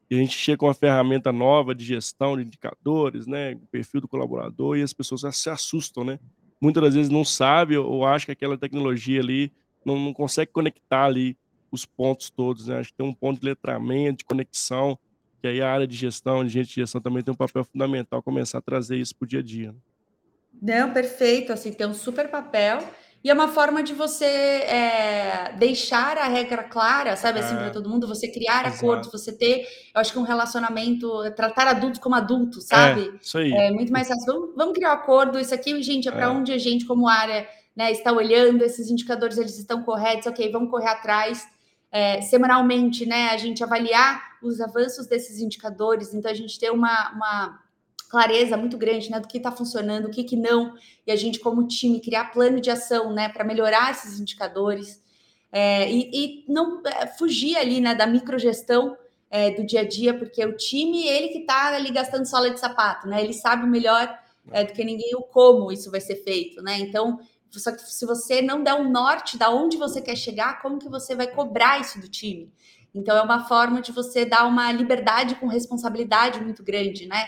e a gente chega com uma ferramenta nova de gestão de indicadores, né, perfil do colaborador e as pessoas se assustam, né. Muitas das vezes não sabe ou acha que aquela tecnologia ali não não consegue conectar ali os pontos todos, né, acho que tem um ponto de letramento, de conexão, que aí a área de gestão, de gente de gestão também tem um papel fundamental começar a trazer isso para o dia a dia. Não, perfeito, assim, tem um super papel, e é uma forma de você, eh, deixar a regra clara, sabe, assim, para É. todo mundo, você criar acordos, Exato. você ter, eu acho que um relacionamento tratar adultos como adultos, É, sabe. isso aí. É muito mais fácil, vamos vamos criar um acordo, isso aqui, gente, é para É. onde a gente como área, né, está olhando, esses indicadores eles estão corretos, ok, vamos correr atrás. Eh, semanalmente, né, a gente avaliar os avanços desses indicadores, então a gente ter uma uma clareza muito grande, né, do que está funcionando, o que que não, e a gente como time criar plano de ação, né, para melhorar esses indicadores. Eh, e e não, eh, fugir ali, né, da microgestão, eh, do dia a dia, porque o time, ele que está ali gastando sola de sapato, né, ele sabe melhor, É. do que ninguém o como isso vai ser feito, né, então, só que se você não der um norte da onde você quer chegar, como que você vai cobrar isso do time? Então é uma forma de você dar uma liberdade com responsabilidade muito grande, né.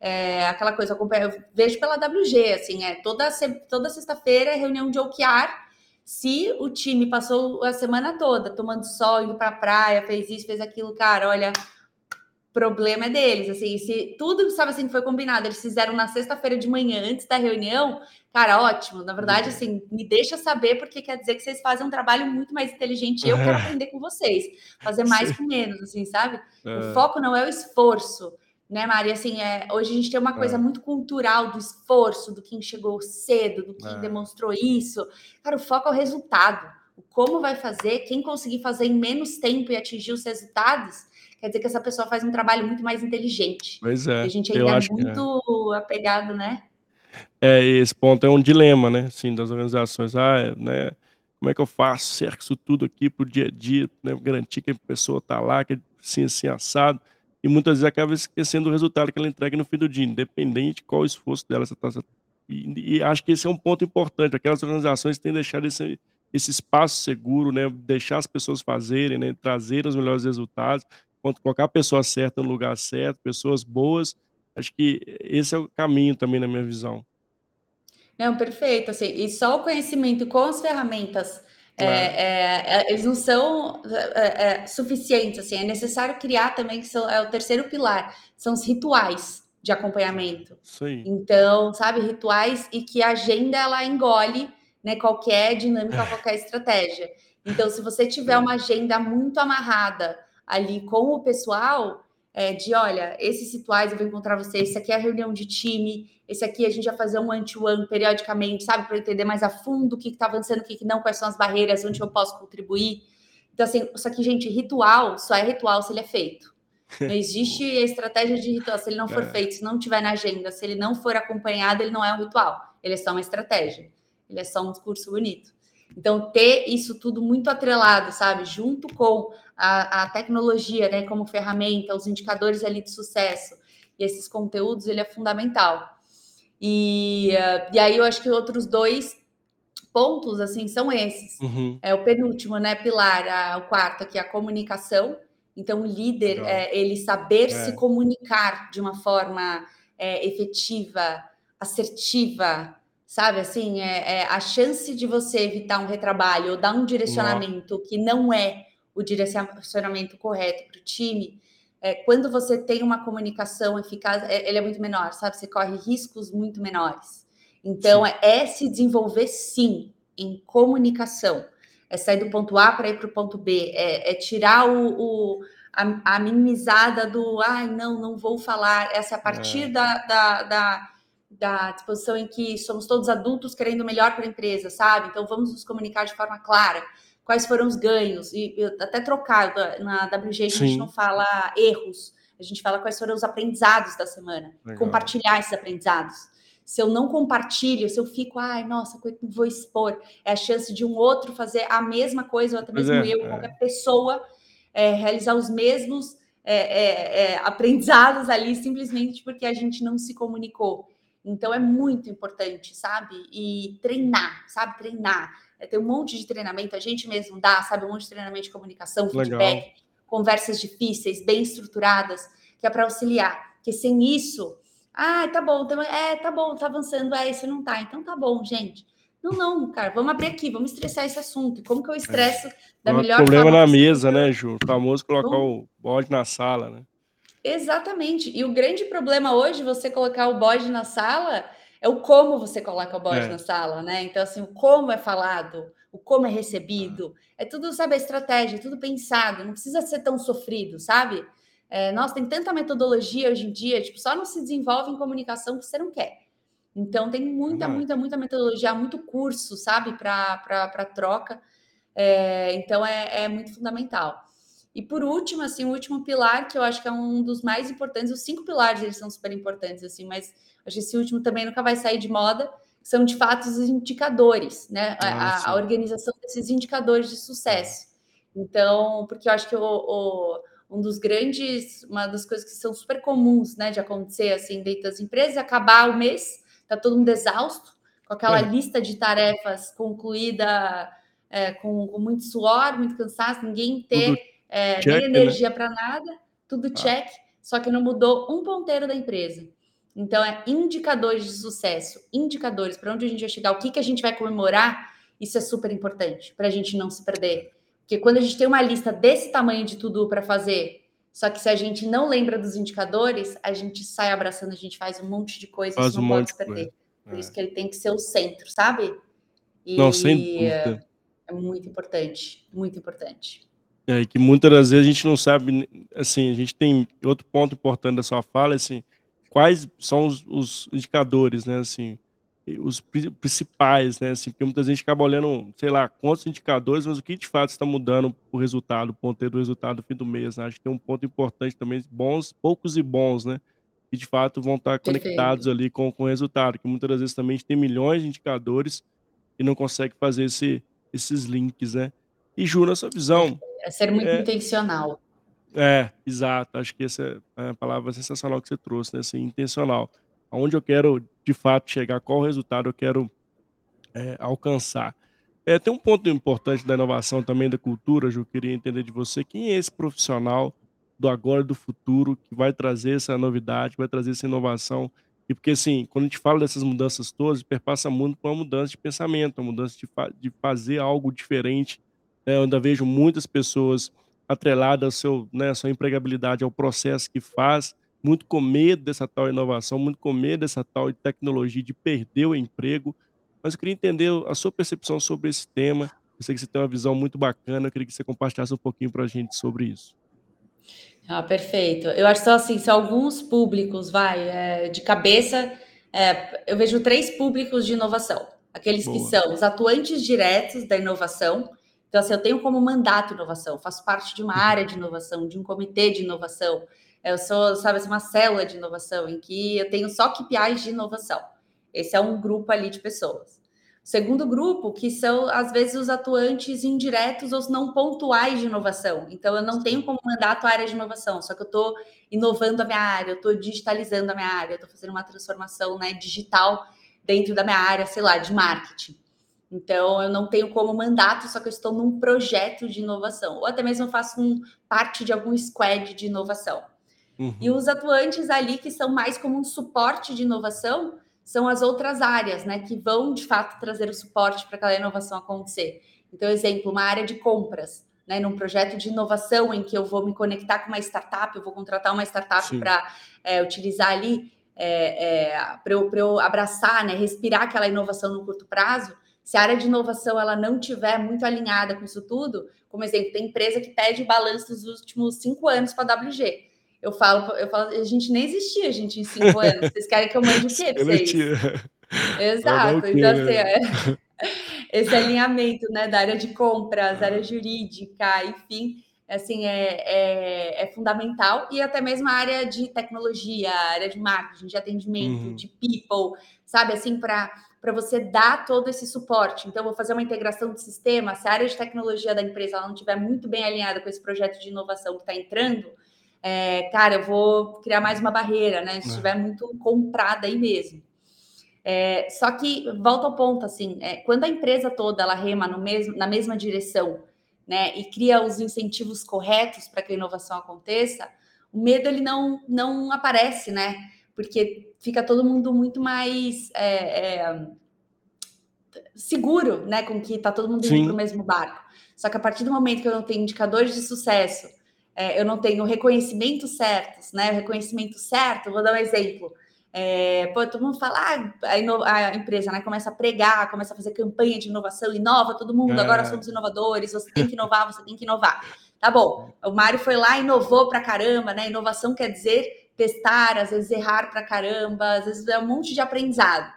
Eh, aquela coisa, eu vejo pela WG, assim, eh, toda toda sexta-feira é reunião de OKR, se o time passou a semana toda tomando sol, indo para praia, fez isso, fez aquilo, cara, olha, problema é deles, assim, se tudo, sabe, assim, que foi combinado, eles fizeram na sexta-feira de manhã, antes da reunião, cara, ótimo, na verdade, bem. assim, me deixa saber, porque quer dizer que vocês fazem um trabalho muito mais inteligente eu quero aprender com vocês, fazer mais Sim. com menos, assim, sabe. O É. foco não é o esforço, né, Mari, assim, eh, hoje a gente tem uma coisa É. muito cultural do esforço, do quem chegou cedo, do quem É. demonstrou isso. Cara, o foco é o resultado, o como vai fazer, quem conseguir fazer em menos tempo e atingir os resultados, quer dizer que essa pessoa faz um trabalho muito mais inteligente. Pois E a é, gente ainda é é. muito apegado, né. É, esse ponto é um dilema, né, assim, das organizações, ah, né, como é que eu faço, cerco isso tudo aqui para o dia a dia, né, garantir que a pessoa está lá, que assim, assim, assado. E muitas vezes acaba esquecendo o resultado que ela entrega no fim do dia, independente de qual esforço dela, você tá e e acho que esse é um ponto importante, aquelas organizações têm deixado esse esse espaço seguro, né, deixar as pessoas fazerem, né, trazer os melhores resultados, colocar a pessoa certa no lugar certo, pessoas boas, acho que esse é o caminho também na minha visão. Não, perfeito, assim, e só o conhecimento com as ferramentas, É. eh eh, eles não são, eh eh, suficientes, assim, é necessário criar também que são é o terceiro pilar, são os rituais de acompanhamento. Aí. Então, sabe, rituais e que a agenda ela engole, né, qualquer dinâmica, qualquer estratégia. Então, se você tiver Sim. uma agenda muito amarrada ali com o pessoal, eh, de: "Olha, esses rituais eu vou encontrar você, esse aqui é a reunião de time, esse aqui a gente vai fazer um one to one periodicamente, sabe, eu entender mais a fundo o que que tá avançando, o que que não, quais são as barreiras, onde eu posso contribuir". Então, assim, só que gente, ritual só é ritual se ele é feito. Não existe a *laughs* estratégia de ritual se ele não for É. feito, se não tiver na agenda, se ele não for acompanhado, ele não é um ritual, ele é só uma estratégia, ele é só um discurso bonito. Então, ter isso tudo muito atrelado, sabe, junto com a a tecnologia, né, como ferramenta, os indicadores ali de sucesso e esses conteúdos, ele é fundamental. E e aí eu acho que outros 2 pontos, assim, são esses. Uhum. É o penúltimo, né, pilar, a o quarto aqui, a comunicação. Então o líder, eh, ele saber se É. comunicar de uma forma, eh, efetiva, assertiva, sabe, assim, eh eh, a chance de você evitar um retrabalho ou dar um direcionamento que não é o direcionamento correto para o time, eh, quando você tem uma comunicação eficaz, eh, ele é muito menor, sabe, você corre riscos muito menores. Então é é se desenvolver sim, em comunicação, é sair do ponto A para ir para o ponto B, é é tirar o o a a minimizada do: "Ai, não, não vou falar", essa é a partir É. da da da da disposição em que somos todos adultos querendo o melhor para a empresa, sabe, então vamos nos comunicar de forma clara, quais foram os ganhos e e até trocar, na WG a gente não Sim. fala erros, a gente fala quais foram os aprendizados da semana, Legal. compartilhar esses aprendizados. Se eu não compartilho, se eu fico: "Ai, nossa, coi vou expor", é a chance de um outro fazer a mesma coisa ou até mesmo é, eu, é. qualquer pessoa, eh, realizar os mesmos, eh eh, aprendizados ali, simplesmente porque a gente não se comunicou. Então é muito importante, sabe, e treinar, sabe, treinar. Eh, tem um monte de treinamento, a gente mesmo dá, sabe, um monte de treinamento de comunicação, Legal. feedback, conversas difíceis, bem estruturadas, que é para auxiliar, porque sem isso: "Ai, tá bom, então é, tá bom, tá avançando, é, esse não tá, então tá bom, gente". Não, não, cara, vamos abrir aqui, vamos estressar esse assunto, como que eu É. estresso da Coloca o melhor problema forma na possível mesa, né, Ju, o famoso colocar Vamos o bode na sala, né. Exatamente. E o grande problema hoje, você colocar o bode na sala, é o como você coloca o bode na É. sala, né, então, assim, o como é falado, o como é recebido, é tudo, sabe, a estratégia, é tudo pensado, não precisa ser tão sofrido, sabe. Eh, nossa, tem tanta metodologia hoje em dia, tipo, só não se desenvolve em comunicação que você não quer. Então tem muita, muita, muita metodologia, muito curso, sabe, pra troca, eh, então é é muito fundamental. E por último, assim, o último pilar, que eu acho que é um dos mais importantes, os 5 pilares eles são super importantes, assim, mas acho que esse último também nunca vai sair de moda, são de fato os indicadores, né, Ah, a a sim. organização desses indicadores de É. sucesso. Então, porque eu acho que o o um dos grandes uma das coisas que são super comuns, né, de acontecer, assim, dentro das empresas, é acabar o mês, tá todo mundo exausto, com aquela É. lista de tarefas concluída, eh, com com muito suor, muito cansaço, ninguém ter, nem check, né. energia pra nada, tudo Ah. check, só que não mudou um ponteiro da empresa. Então é indicadores de sucesso, indicadores, pra onde a gente vai chegar, o que que a gente vai comemorar, isso é super importante, pra gente não se perder. Porque quando a gente tem uma lista desse tamanho de to do pra fazer, só que se a gente não lembra dos indicadores, a gente sai abraçando, a gente faz um monte de coisa, isso Faz um não pode monte se perder. Por isso É. que ele tem que ser o centro, sabe. Não, sem E dúvida. é muito importante, muito importante. É, e que muita das vezes a gente não sabe assim, a gente tem outro ponto importante da sua fala, assim, quais são os os indicadores, né, assim, os pri principais, né, assim, porque muitas vezes a gente acaba olhando, sei lá, quantos indicadores, mas o que de fato está mudando o resultado, o ponteiro do resultado no fim do mês, né. Acho que tem um ponto importante também, bons poucos e bons, né, que de fato vão estar conectados Perfeito. ali com com o resultado, que muitas das vezes também a gente tem milhões de indicadores e não consegue fazer esse esses links, né. E Ju, na sua visão, é ser muito eh intencional. É, exato. Acho que essa é a palavra sensacional que você trouxe, né, assim, intencional. Aonde eu quero de fato chegar, qual resultado eu quero, eh, alcançar. Eh, tem um ponto importante da inovação também da cultura, Ju, queria entender de você, quem é esse profissional do agora e do futuro que vai trazer essa novidade, vai trazer essa inovação? E porque, assim, quando a gente fala dessas mudanças todas, perpassa muito por uma mudança de pensamento, uma mudança de fa de fazer algo diferente. Eh, eu ainda vejo muitas pessoas atreladas ao seu né, a sua empregabilidade ao processo que faz, muito com medo dessa tal inovação, muito com medo dessa tal tecnologia, de perder o emprego. Mas eu queria entender a sua percepção sobre esse tema. Eu sei que você tem uma visão muito bacana, eu queria que você compartilhasse um pouquinho pra gente sobre isso. Ah, perfeito. Eu acho só assim, se alguns públicos, vai, eh, de cabeça, eh, eu vejo 3 públicos de inovação. Aqueles que Boa. são os atuantes diretos da inovação. Então, assim, eu tenho como mandato inovação, faço parte de uma Uhum. área de inovação, de um comitê de inovação. Eu sou, sabe assim, uma célula de inovação em que eu tenho só KPIs de inovação. Esse é um grupo ali de pessoas. Segundo grupo, que são, às vezes, os atuantes indiretos ou não pontuais de inovação. Então, eu não tenho como mandato a área de inovação, só que eu estou inovando a minha área, eu estou digitalizando a minha área, eu estou fazendo uma transformação, né, digital dentro da minha área, sei lá, de marketing. Então, eu não tenho como mandato, só que eu estou num projeto de inovação, ou até mesmo faço um parte de algum squad de inovação. E Uhum. os atuantes ali que são mais como um suporte de inovação, são as outras áreas, né, que vão de fato trazer o suporte para aquela inovação acontecer. Então, exemplo, uma área de compras, né, num projeto de inovação em que eu vou me conectar com uma startup, eu vou contratar uma startup para, eh, utilizar ali, eh eh, para eu eu abraçar, né, respirar aquela inovação no curto prazo, se a área de inovação ela não tiver muito alinhada com isso tudo, como exemplo, tem empresa que pede balanço dos últimos 5 anos para a WG. Eu falo eu falo: "A gente nem existia, gente, em 5 *laughs* anos, vocês querem que eu mande o quê para vocês?". O Exato, então assim, é *laughs* esse alinhamento, né, da área de compras, área jurídica, enfim, assim, é é é fundamental e até mesmo a área de tecnologia, a área de marketing, de atendimento, Uhum. de people, sabe, assim, pra pra você dar todo esse suporte. Então, vou fazer uma integração de sistema, se a área de tecnologia da empresa ela não estiver muito bem alinhada com esse projeto de inovação que está entrando, eh, cara, eu vou criar mais uma barreira, né, se É. estiver muito comprada aí mesmo. Eh, só que volta ao ponto, assim, eh, quando a empresa toda ela rema no mesmo na mesma direção, né, e cria os incentivos corretos para que a inovação aconteça, o medo ele não não aparece, né, porque fica todo mundo muito mais, eh eh, seguro, né, com que está todo mundo indo para o mesmo barco. Só que a partir do momento que eu não tenho indicadores de sucesso, eh, eu não tenho reconhecimentos certos, né, o reconhecimento certo, vou dar um exemplo, eh, pô, todo mundo fala: "Ah", a a empresa, né, começa a pregar, começa a fazer campanha de inovação, "Inova todo mundo, agora É. somos inovadores, você tem que inovar, você tem que inovar". Tá bom, o Mário foi lá e inovou pra caramba, né, inovação quer dizer testar, às vezes errar pra caramba, às vezes é um monte de aprendizado.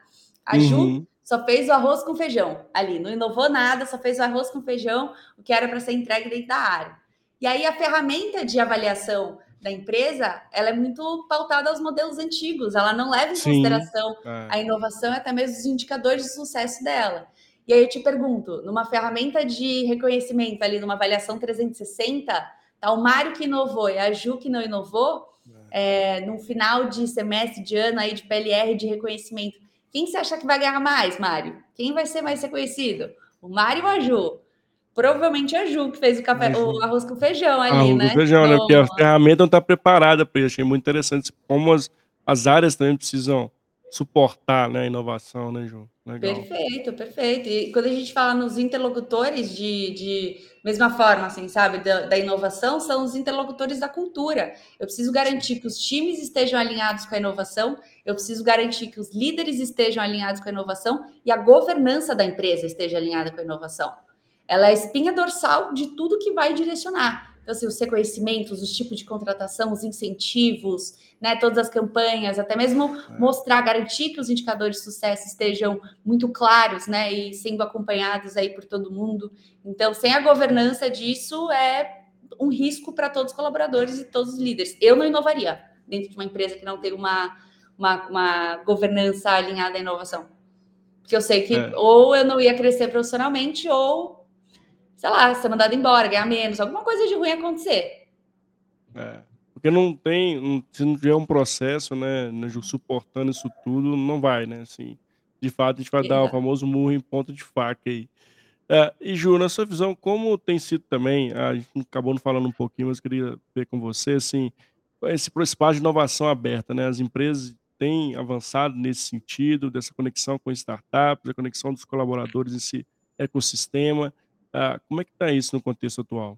A Ju Uhum. só fez o arroz com feijão, ali, não inovou nada, só fez o arroz com feijão, o que era para ser entregue dentro da área. E aí a ferramenta de avaliação da empresa, ela é muito pautada aos modelos antigos, ela não leva em Sim, consideração é. a inovação e até mesmo os indicadores de sucesso dela. E aí eu te pergunto, numa ferramenta de reconhecimento ali, numa avaliação 360, tá o Mário que inovou e a Ju que não inovou, É. num final de semestre, de ano aí de PLR de reconhecimento, quem você acha que vai ganhar mais, Mário? Quem vai ser mais reconhecido? O Mário ou a Ju? Provavelmente a Ju que fez o café o arroz com feijão ali, Arroz com né. feijão, né, No porque a ferramenta não tá preparada pra isso, achei muito interessante como as as áreas também precisam suportar, né, a inovação, né, Ju. Legal. Perfeito, perfeito. E quando a gente fala nos interlocutores de de mesma forma, assim, sabe, da da inovação, são os interlocutores da cultura. Eu preciso garantir que os times estejam alinhados com a inovação, eu preciso garantir que os líderes estejam alinhados com a inovação e a governança da empresa esteja alinhada com a inovação. Ela é a espinha dorsal de tudo que vai direcionar. Então, assim, os reconhecimentos, os tipos de contratação, os incentivos, né, todas as campanhas, até mesmo É. mostrar, garantir que os indicadores de sucesso estejam muito claros, né, e sendo acompanhados aí por todo mundo. Então, sem a governança disso, é um risco pra todos os colaboradores e todos os líderes. Eu não inovaria dentro de uma empresa que não tem uma uma uma governança alinhada à inovação. Porque eu sei que É. ou eu não ia crescer profissionalmente ou, sei lá, ser mandado embora, ganhar menos, alguma coisa de ruim acontecer. Porque não tem se não tiver um processo, né, né, suportando isso tudo, não vai, né, assim. De fato, a gente vai dar o Exato. famoso murro em ponta de faca aí. Eh, e Ju, na sua visão, como tem sido também a gente acabou não falando um pouquinho, mas queria ver com você, assim, esse espaço de inovação aberta, né, as empresas têm avançado nesse sentido, dessa conexão com startups, da conexão dos colaboradores nesse ecossistema. Ah, como é que tá isso no contexto atual?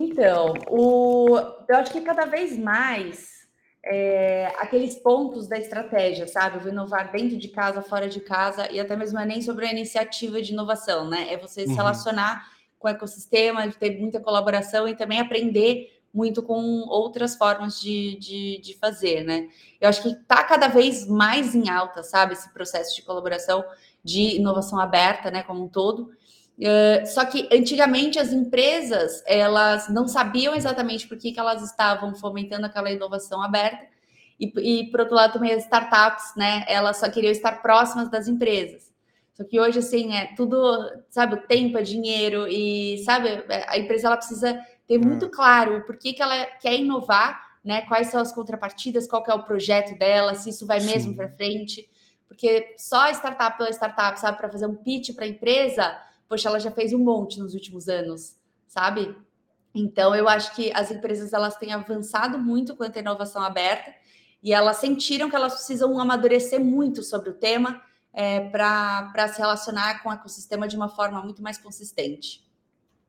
Então, o eu acho que cada vez mais, eh, aqueles pontos da estratégia, sabe, o inovar dentro de casa, fora de casa, e até mesmo é nem sobre a iniciativa de inovação, né, é você se Uhum. relacionar com o ecossistema, ter muita colaboração e também aprender muito com outras formas de de de fazer, né. Eu acho que tá cada vez mais em alta, sabe, esse processo de colaboração, de inovação aberta, né, como um todo. Hã, só que antigamente as empresas, elas não sabiam exatamente por que que elas estavam fomentando aquela inovação aberta, e e por outro lado também as startups, né, elas só queriam estar próximas das empresas. Só que hoje, assim, é tudo, sabe, o tempo é dinheiro e, sabe, eh, a empresa ela precisa ter muito É. claro o porquê que ela quer inovar, né, quais são as contrapartidas, qual que é o projeto dela, se isso vai mesmo Sim. frente, porque só a startup pela startup, sabe, pra fazer um pitch pra empresa, poxa, ela já fez um monte nos últimos anos, sabe. Então eu acho que as empresas elas têm avançado muito quanto à inovação aberta, e elas sentiram que elas precisam amadurecer muito sobre o tema, pra pra se relacionar com o ecossistema de uma forma muito mais consistente.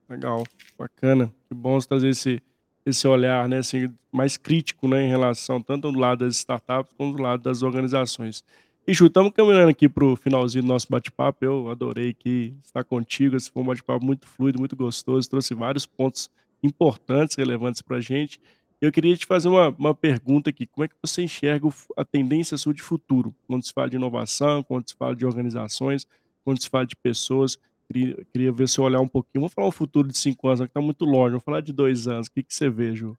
Legal, bacana. Que bom você trazer esse esse olhar, né, assim, mais crítico, né, em relação tanto do lado das startups, como do lado das organizações. Ju, estamos caminhando aqui para o finalzinho do nosso bate-papo, eu adorei aqui estar contigo, esse foi um bate-papo muito fluido, muito gostoso, trouxe vários pontos importantes, relevantes pra gente. Eu queria te fazer uma uma pergunta aqui, como é que você enxerga o a tendência sua de futuro, quando se fala de inovação, quando se fala de organizações, quando se fala de pessoas, queria queria ver seu olhar um pouquinho. Vamos falar um futuro de 5 anos, que tá muito longe, vamos falar de 2 anos, que que você vê, Ju?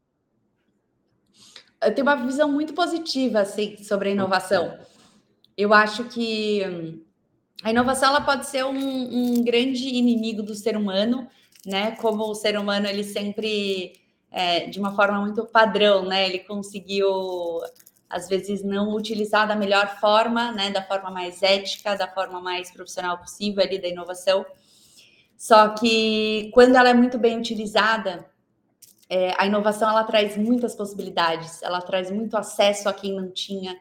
Eu tenho uma visão muito positiva, assim, sobre a inovação. Eu acho que a inovação ela pode ser um um grande inimigo do ser humano, né, como o ser humano ele sempre, eh, de uma forma muito padrão, né, ele conseguiu, às vezes, não utilizar da melhor forma, né, da forma mais ética, da forma mais profissional possível ali da inovação. Só que quando ela é muito bem utilizada, eh, a inovação ela traz muitas possibilidades, ela traz muito acesso a quem não tinha,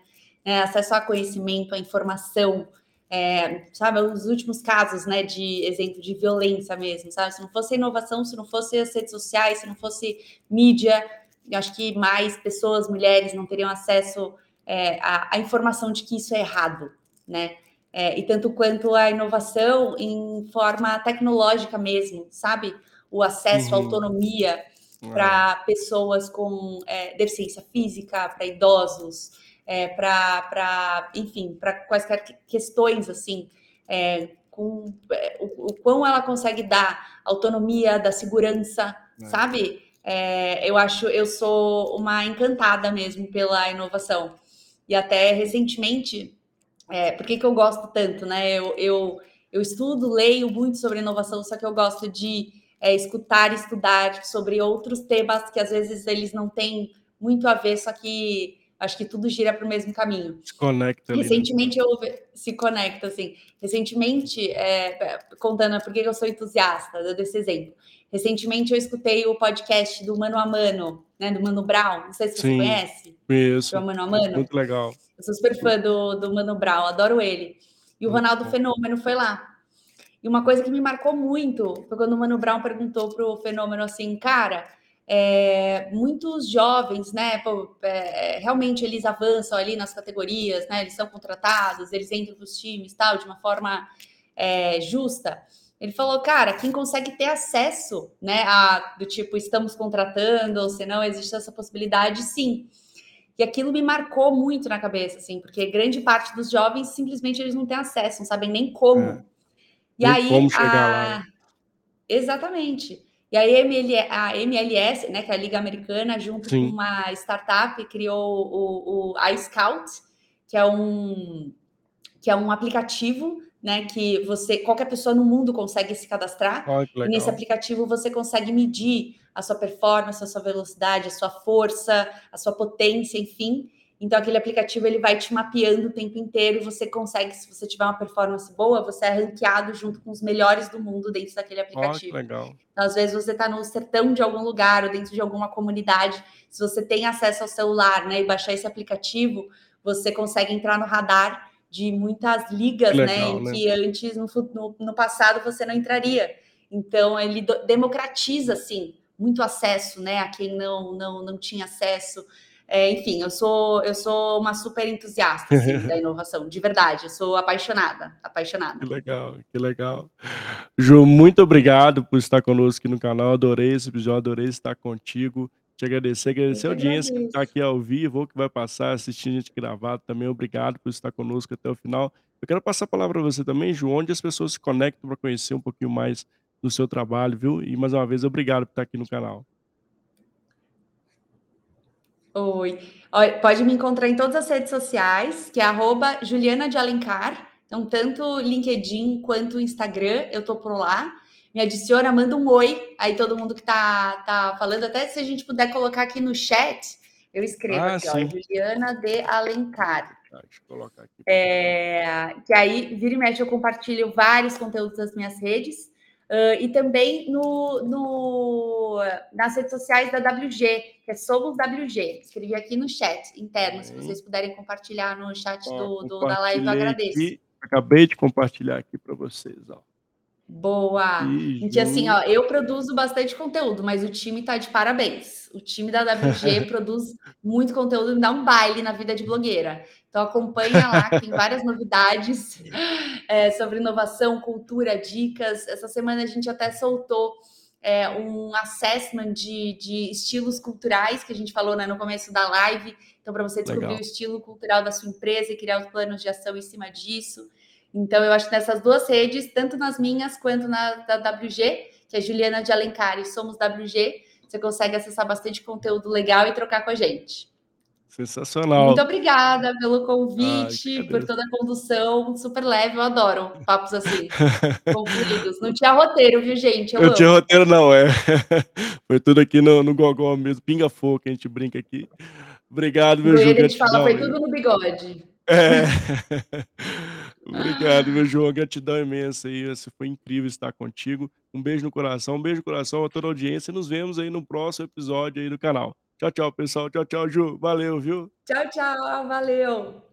né, acesso a conhecimento, a informação, eh, sabe, os últimos casos, né, de exemplo de violência mesmo, sabe, se não fosse inovação, se não fosse as redes sociais, se não fosse mídia, eu acho que mais pessoas, mulheres não teriam acesso, eh, à à informação de que isso é errado, né. Eh, e tanto quanto a inovação em forma tecnológica mesmo, sabe, o acesso à Uhum. autonomia É. pra pessoas com, eh, deficiência física, pra idosos, pra pra, enfim, pra quaisquer questões, assim, eh, com, eh, o o quão ela consegue dar autonomia, dar segurança, É. sabe. Eh, eu acho eu sou uma encantada mesmo pela inovação. E até recentemente, eh, por que que eu gosto tanto, né, eu eu eu estudo, leio muito sobre inovação, só que eu gosto de, eh, escutar estudar sobre outros temas que às vezes eles não têm muito a ver, só que acho que tudo gira para o mesmo caminho. Se conecta ali, né. Recentemente eu se conecta, assim. Recentemente, pe contando por que eu sou entusiasta, dando esse exemplo. Recentemente eu escutei o podcast do Mano a Mano, né, do Mano Brown, não sei se você Sim, conhece, conheço. programa Mano a Mano. Muito legal. Eu sou super fã do do Mano Brown, adoro ele. E o Ronaldo. Fenômeno foi lá. E uma coisa que me marcou muito foi quando o Mano Brown perguntou para o Fenômeno, assim: "Cara, eh, muitos jovens, né, pô, eh, realmente eles avançam ali nas categorias, né, eles são contratados, eles entram para os times, tal, de uma forma, eh, justa?". Ele falou: "Cara, quem consegue ter acesso, né, a do tipo, estamos contratando ou se não existe essa possibilidade, sim". E aquilo me marcou muito na cabeça, assim, porque grande parte dos jovens simplesmente eles não têm acesso, não sabem nem É. como. E Nem aí como chegar lá, né. a exatamente. E a ML a MLS, né, que é a liga americana, junto com Sim. uma startup, criou o o iScout, que é um que é um aplicativo, né, que você qualquer pessoa no mundo consegue se cadastrar, e nesse aplicativo você consegue medir a sua performance, a sua velocidade, a sua força, a sua potência, enfim. Então aquele aplicativo ele vai te mapeando o tempo inteiro e você consegue, se você tiver uma performance boa, você é ranqueado junto com os melhores do mundo dentro daquele aplicativo. legal. Então, às vezes você está no sertão de algum lugar ou dentro de alguma comunidade, se você tem acesso ao celular, né, e baixar esse aplicativo, você consegue entrar no radar de muitas ligas, né, legal, em né? que antes no, no- no passado você não entraria. Então ele democratiza assim muito acesso, né, a quem não não, não tinha acesso. É, enfim, eu sou eu sou uma super entusiasta assim, *laughs* da inovação, de verdade. Eu sou apaixonada, Que apaixonada. legal, que legal. Ju, muito obrigado por estar conosco aqui no canal. Adorei esse episódio, adorei estar contigo. Te agradecer, agradecer que a audiência que está aqui ao vivo ou que vai passar assistindo a gente gravado também. Obrigado por estar conosco até o final. Eu quero passar a palavra para você também, Ju, onde as pessoas se conectam para conhecer um pouquinho mais do seu trabalho, viu? E mais uma vez, obrigado por estar aqui no canal. Oi. Pode me encontrar em todas as redes sociais, que é arroba Juliana de Alencar. Então, tanto LinkedIn quanto Instagram, eu tô por lá. Me adiciona, manda um oi. Aí todo mundo que tá, tá falando, até se a gente puder colocar aqui no chat, eu escrevo Ah, aqui, ó. Juliana de Alencar. Tá, deixa eu colocar aqui. É, que aí, vira e mexe, eu compartilho vários conteúdos das minhas redes. Ah, e também no, no- nas redes sociais da WG, que é Somos WG. Escrevi aqui no chat interno, se vocês puderem compartilhar no chat do, do- da live, eu agradeço. aqui. Acabei de compartilhar aqui para vocês, ó. Boa! E Porque assim, ó, eu produzo bastante conteúdo, mas o time tá de parabéns. O time da WG *laughs* produz muito conteúdo e dá um baile na vida de blogueira. Então acompanha lá, que tem várias novidades é, *laughs* sobre inovação, cultura, dicas. Essa semana a gente até soltou é, um assessment de, de estilos culturais que a gente falou né, no começo da live. Então, para você descobrir Legal. o estilo cultural da sua empresa e criar os planos de ação em cima disso. Então, eu acho que nessas duas redes, tanto nas minhas quanto na da WG, que é Juliana de Alencar e Somos WG, você consegue acessar bastante conteúdo legal e trocar com a gente. sensacional. Muito obrigada pelo Ai, convite, por agradeço. toda a condução super leve. Eu adoro papos assim, *laughs* concluídos. Não tinha roteiro, viu, gente? Eu Eu tinha roteiro não, é. *laughs* Foi tudo aqui no no gogó mesmo, pinga-fogo que a gente brinca aqui. Obrigado, meu Goiânia a gente fala, foi tudo no bigode. É. *laughs* Obrigado, meu João, gratidão imensa aí, foi incrível estar contigo. Um beijo no coração, um beijo no coração a toda a audiência e nos vemos aí no próximo episódio aí do canal. Tchau, tchau, pessoal. Tchau, tchau, Ju. Valeu, viu. Tchau, tchau. Valeu.